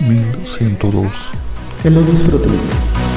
1102. que lo disfruten.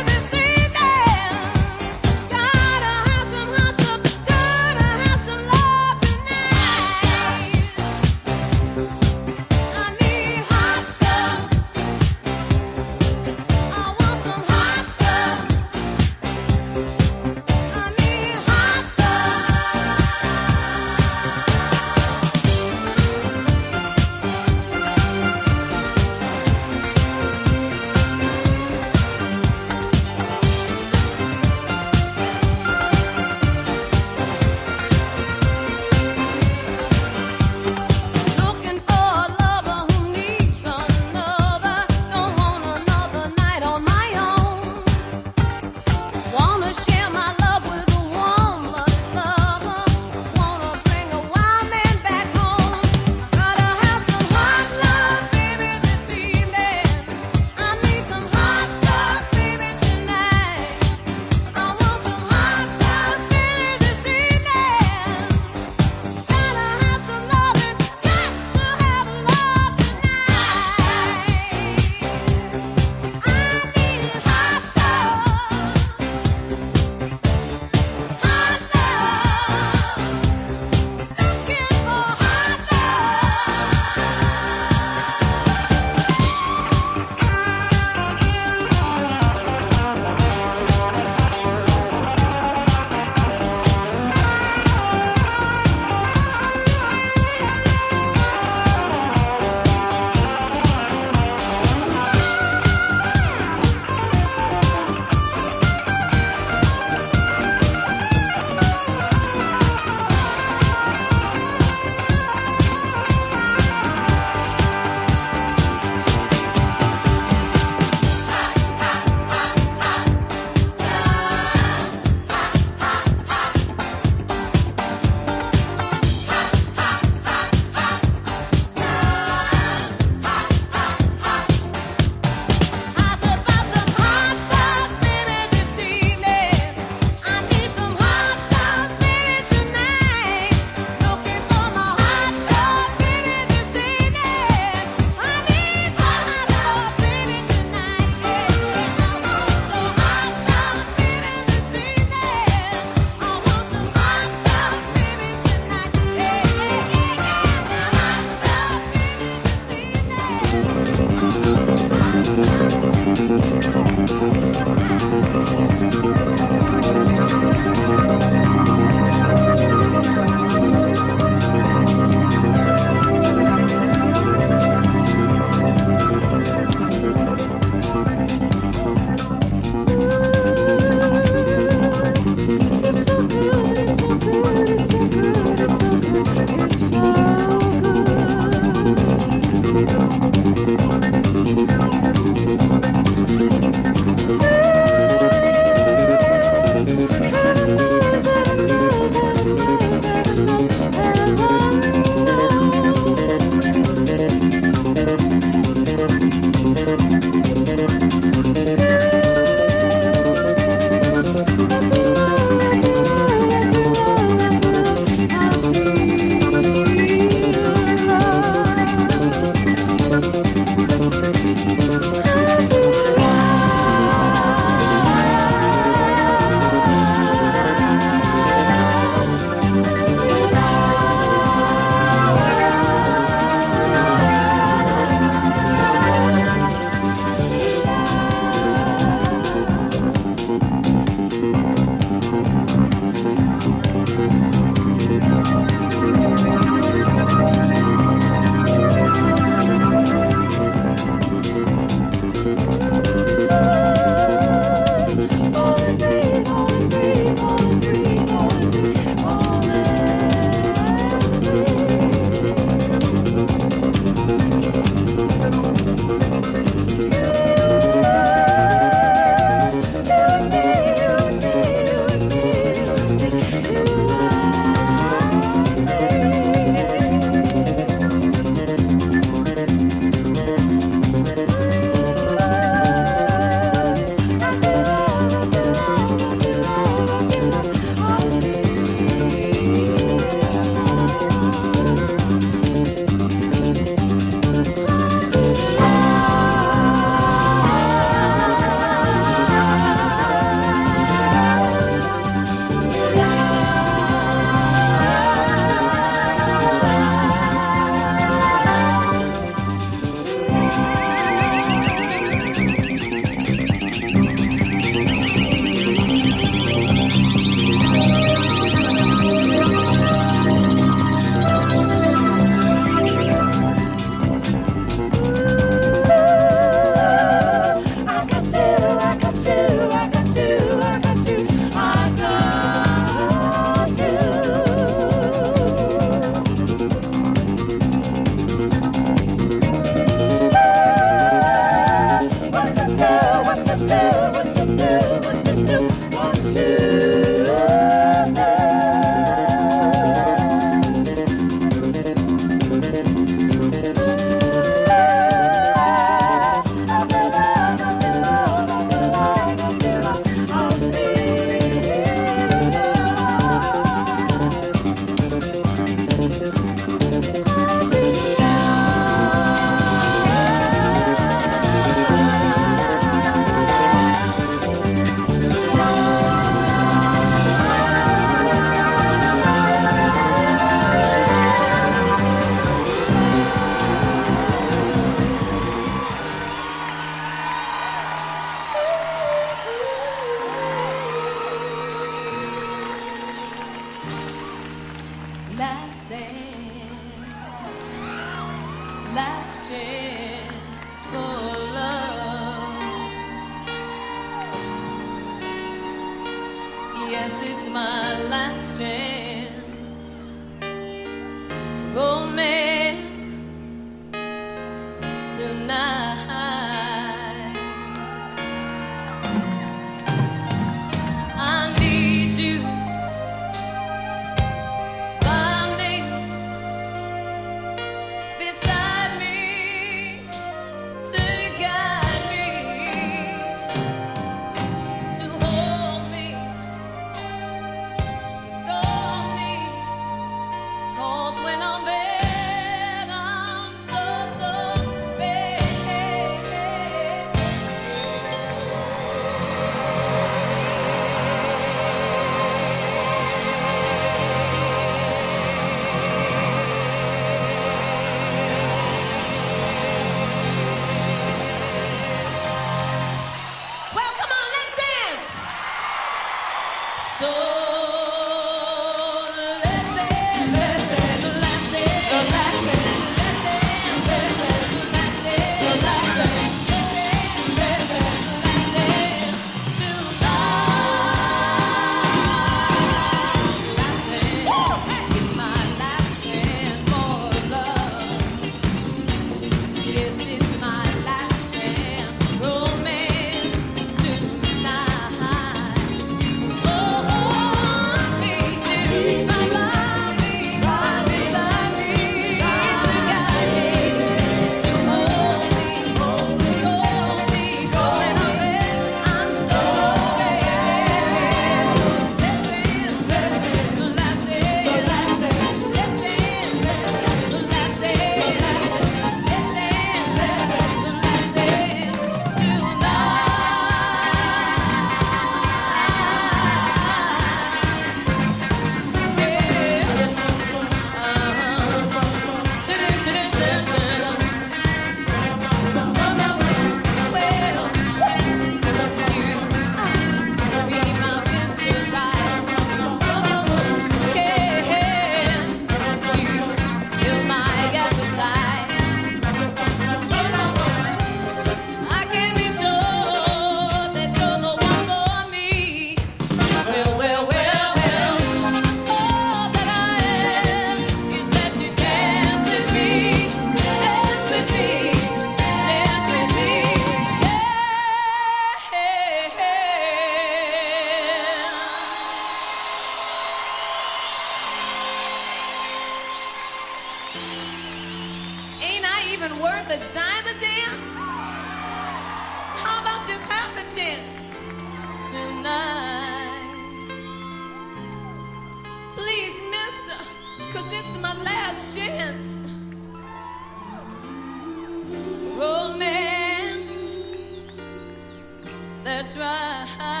That's right.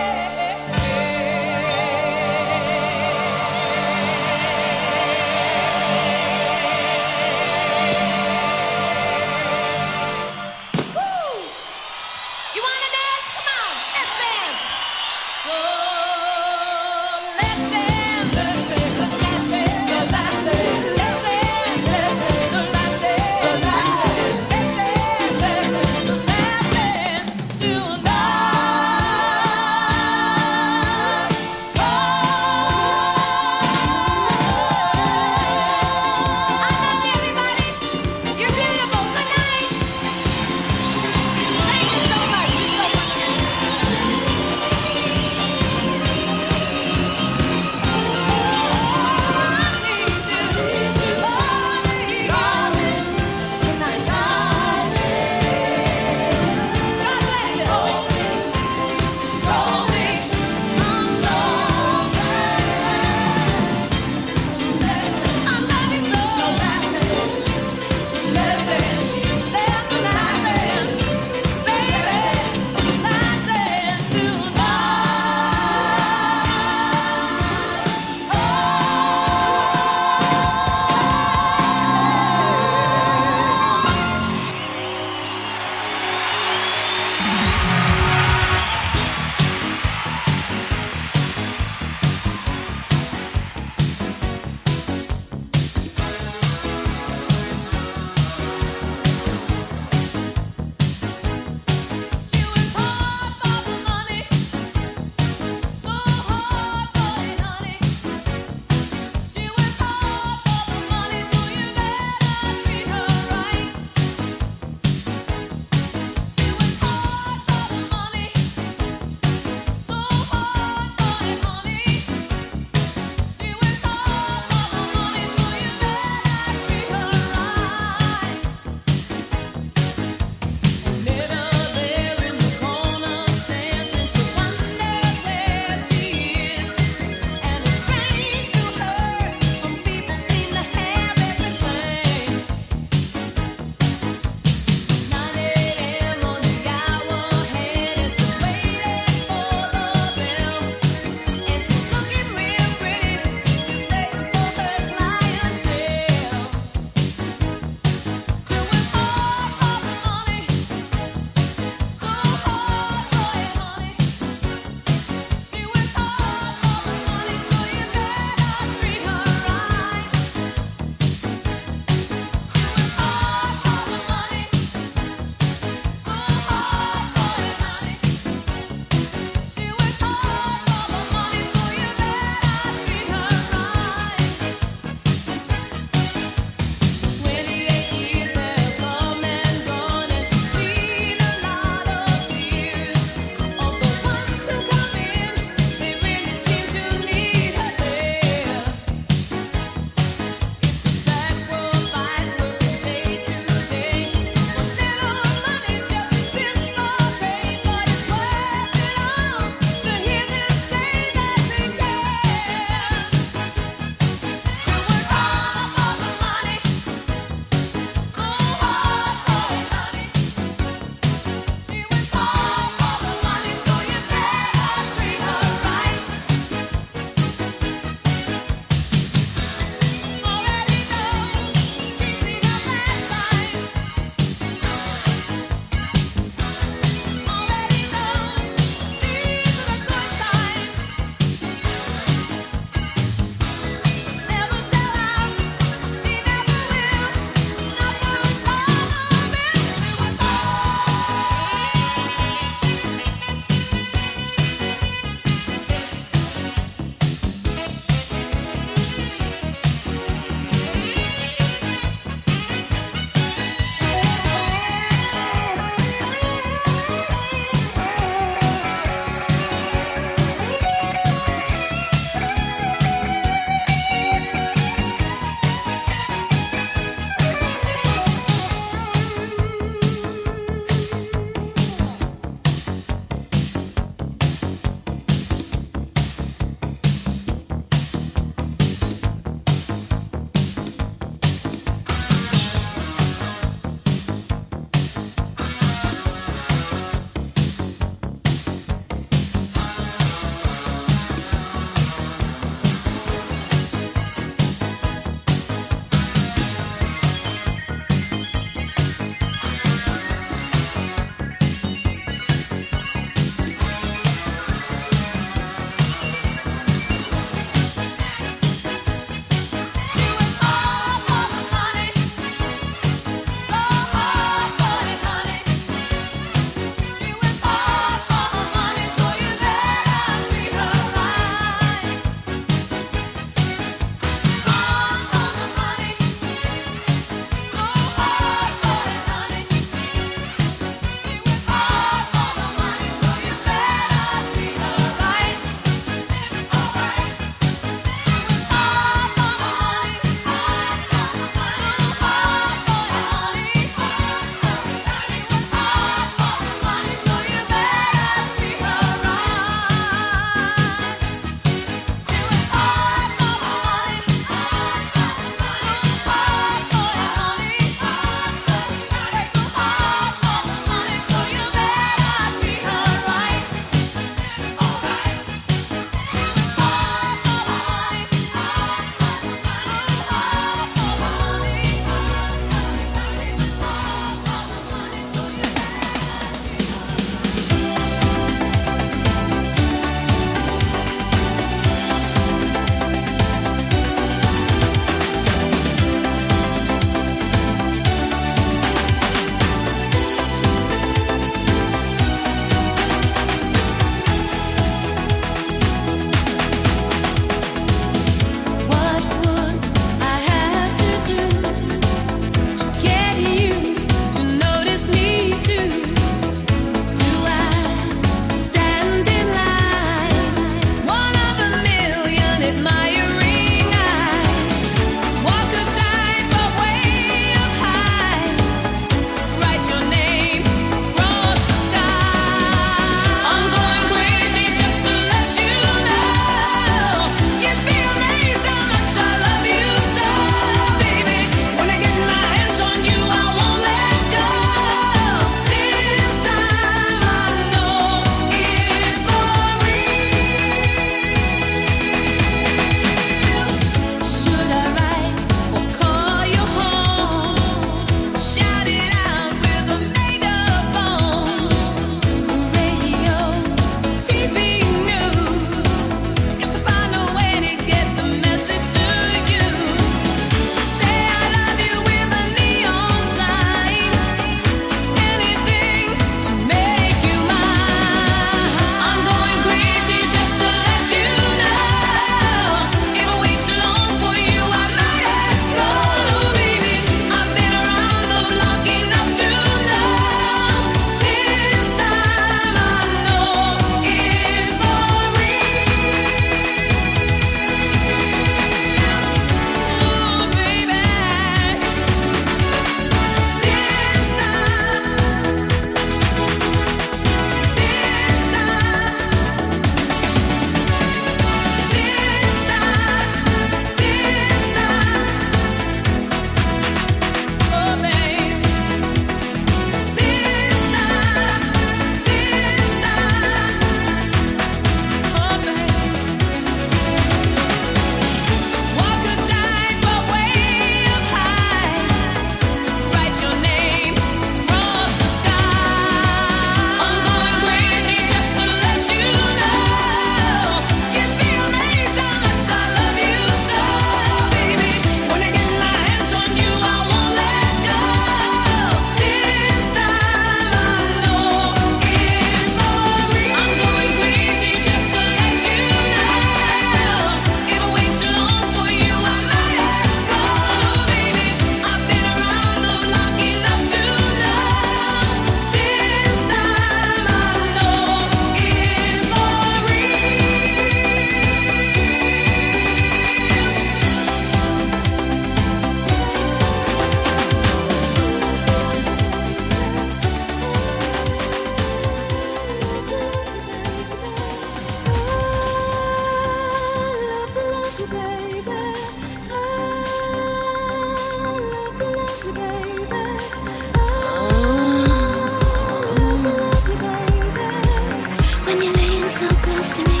close to me.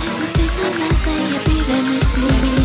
There's no place I'd rather you be than with me.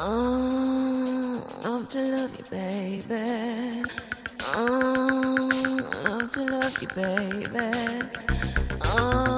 Oh, love to love you, baby. Oh, love to love you, baby. Oh.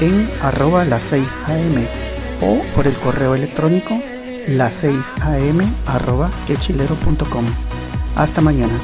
en arroba las 6 am o por el correo electrónico las 6 am arroba quechilero.com. Hasta mañana.